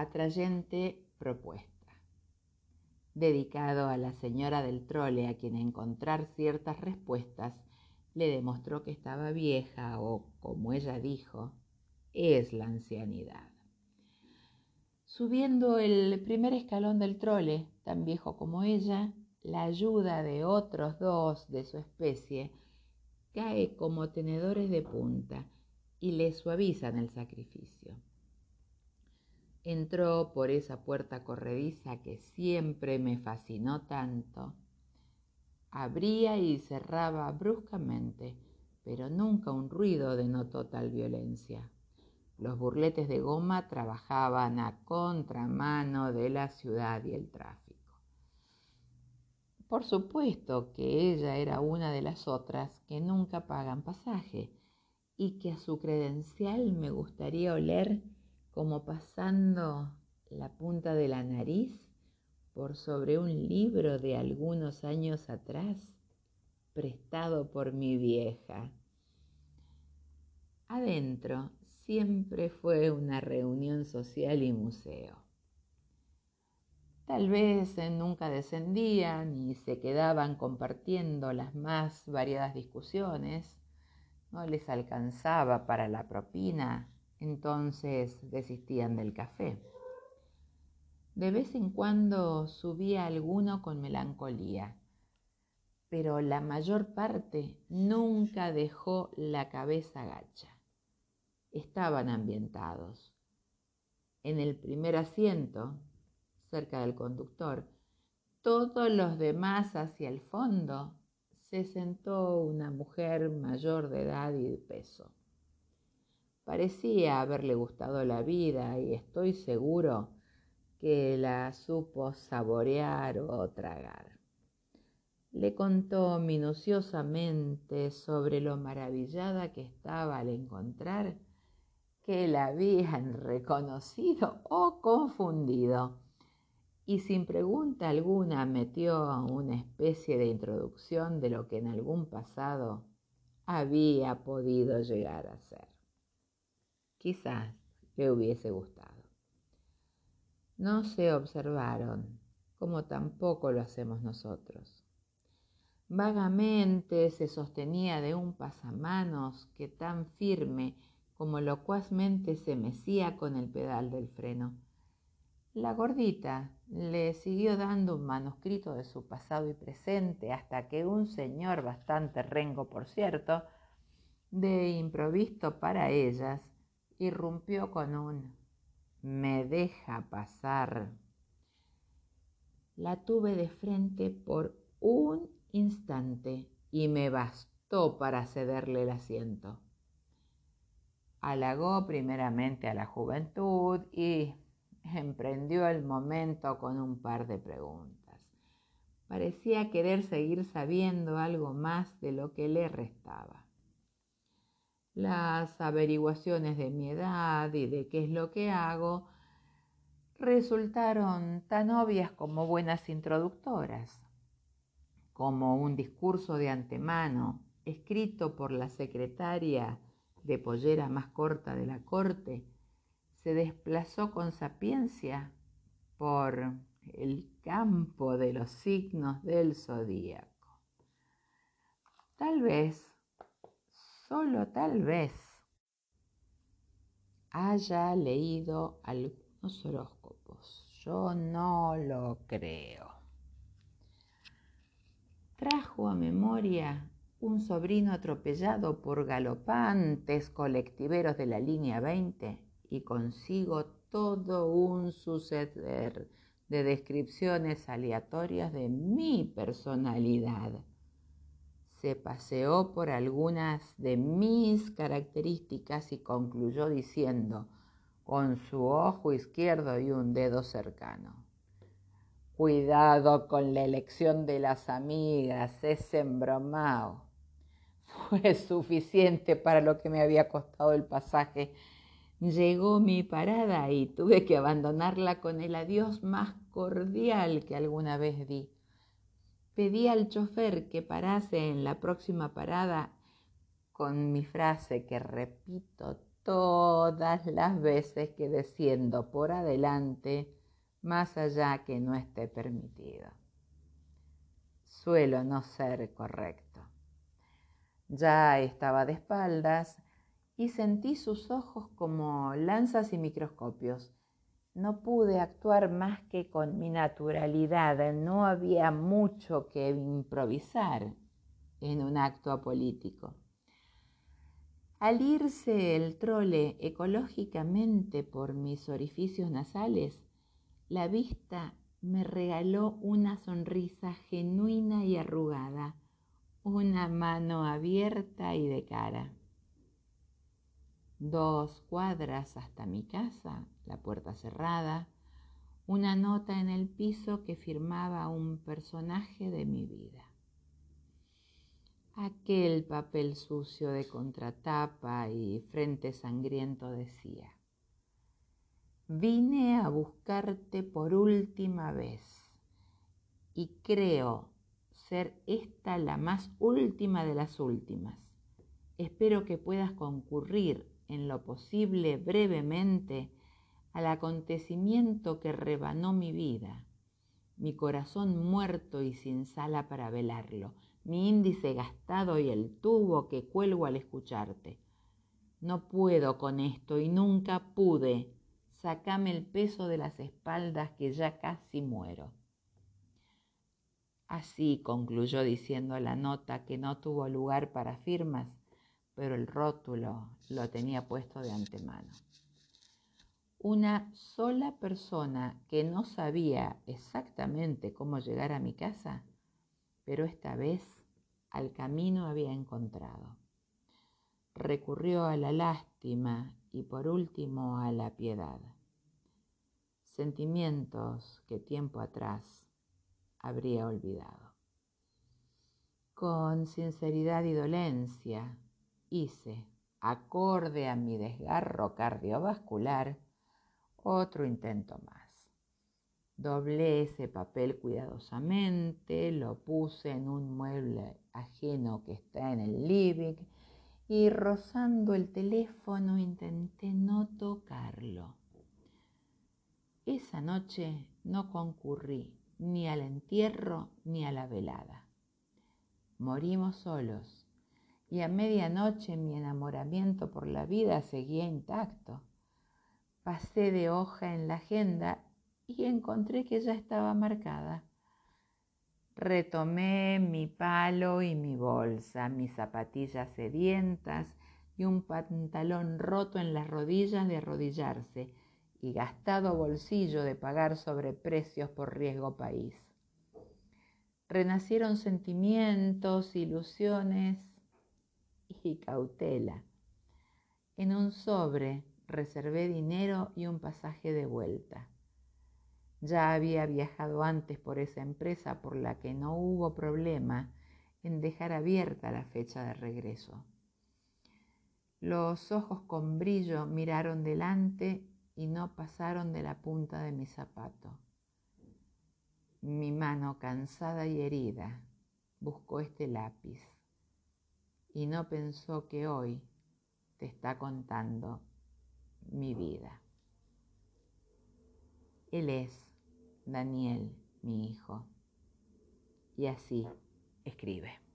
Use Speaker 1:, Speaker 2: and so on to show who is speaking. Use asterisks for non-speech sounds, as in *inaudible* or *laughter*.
Speaker 1: atrayente propuesta, dedicado a la señora del trole a quien encontrar ciertas respuestas le demostró que estaba vieja o, como ella dijo, es la ancianidad. Subiendo el primer escalón del trole, tan viejo como ella, la ayuda de otros dos de su especie cae como tenedores de punta y le suavizan el sacrificio. Entró por esa puerta corrediza que siempre me fascinó tanto. Abría y cerraba bruscamente, pero nunca un ruido denotó tal violencia. Los burletes de goma trabajaban a contramano de la ciudad y el tráfico. Por supuesto que ella era una de las otras que nunca pagan pasaje y que a su credencial me gustaría oler como pasando la punta de la nariz por sobre un libro de algunos años atrás prestado por mi vieja. Adentro siempre fue una reunión social y museo. Tal vez nunca descendían y se quedaban compartiendo las más variadas discusiones. No les alcanzaba para la propina, entonces desistían del café. De vez en cuando subía alguno con melancolía, pero la mayor parte nunca dejó la cabeza gacha. Estaban ambientados. En el primer asiento, cerca del conductor. Todos los demás hacia el fondo se sentó una mujer mayor de edad y de peso. Parecía haberle gustado la vida y estoy seguro que la supo saborear o tragar. Le contó minuciosamente sobre lo maravillada que estaba al encontrar que la habían *laughs* reconocido o confundido y sin pregunta alguna metió una especie de introducción de lo que en algún pasado había podido llegar a ser. Quizás le hubiese gustado. No se observaron, como tampoco lo hacemos nosotros. Vagamente se sostenía de un pasamanos que tan firme como locuazmente se mecía con el pedal del freno la gordita le siguió dando un manuscrito de su pasado y presente hasta que un señor bastante rengo, por cierto, de improviso para ellas, irrumpió con un me deja pasar. La tuve de frente por un instante y me bastó para cederle el asiento. Halagó primeramente a la juventud y emprendió el momento con un par de preguntas. Parecía querer seguir sabiendo algo más de lo que le restaba. Las averiguaciones de mi edad y de qué es lo que hago resultaron tan obvias como buenas introductoras, como un discurso de antemano escrito por la secretaria de pollera más corta de la corte se desplazó con sapiencia por el campo de los signos del zodíaco. Tal vez, solo tal vez, haya leído algunos horóscopos. Yo no lo creo. Trajo a memoria un sobrino atropellado por galopantes colectiveros de la línea 20 y consigo todo un suceder de descripciones aleatorias de mi personalidad. Se paseó por algunas de mis características y concluyó diciendo, con su ojo izquierdo y un dedo cercano. Cuidado con la elección de las amigas, es embromado. Fue *laughs* suficiente para lo que me había costado el pasaje Llegó mi parada y tuve que abandonarla con el adiós más cordial que alguna vez di. Pedí al chofer que parase en la próxima parada con mi frase que repito todas las veces que desciendo por adelante más allá que no esté permitido. Suelo no ser correcto. Ya estaba de espaldas y sentí sus ojos como lanzas y microscopios. No pude actuar más que con mi naturalidad, no había mucho que improvisar en un acto apolítico. Al irse el trole ecológicamente por mis orificios nasales, la vista me regaló una sonrisa genuina y arrugada, una mano abierta y de cara. Dos cuadras hasta mi casa, la puerta cerrada, una nota en el piso que firmaba un personaje de mi vida. Aquel papel sucio de contratapa y frente sangriento decía, Vine a buscarte por última vez y creo ser esta la más última de las últimas. Espero que puedas concurrir en lo posible brevemente al acontecimiento que rebanó mi vida, mi corazón muerto y sin sala para velarlo, mi índice gastado y el tubo que cuelgo al escucharte. No puedo con esto y nunca pude sacame el peso de las espaldas que ya casi muero. Así concluyó diciendo la nota que no tuvo lugar para firmas, pero el rótulo lo tenía puesto de antemano. Una sola persona que no sabía exactamente cómo llegar a mi casa, pero esta vez al camino había encontrado. Recurrió a la lástima y por último a la piedad. Sentimientos que tiempo atrás habría olvidado. Con sinceridad y dolencia hice, acorde a mi desgarro cardiovascular, otro intento más. Doblé ese papel cuidadosamente, lo puse en un mueble ajeno que está en el living y rozando el teléfono intenté no tocarlo. Esa noche no concurrí ni al entierro ni a la velada. Morimos solos y a medianoche mi enamoramiento por la vida seguía intacto. Pasé de hoja en la agenda y encontré que ya estaba marcada. Retomé mi palo y mi bolsa, mis zapatillas sedientas y un pantalón roto en las rodillas de arrodillarse y gastado bolsillo de pagar sobreprecios por riesgo país. Renacieron sentimientos, ilusiones y cautela. En un sobre reservé dinero y un pasaje de vuelta. Ya había viajado antes por esa empresa por la que no hubo problema en dejar abierta la fecha de regreso. Los ojos con brillo miraron delante y no pasaron de la punta de mi zapato. Mi mano cansada y herida buscó este lápiz y no pensó que hoy te está contando mi vida. Él es Daniel, mi hijo, y así escribe.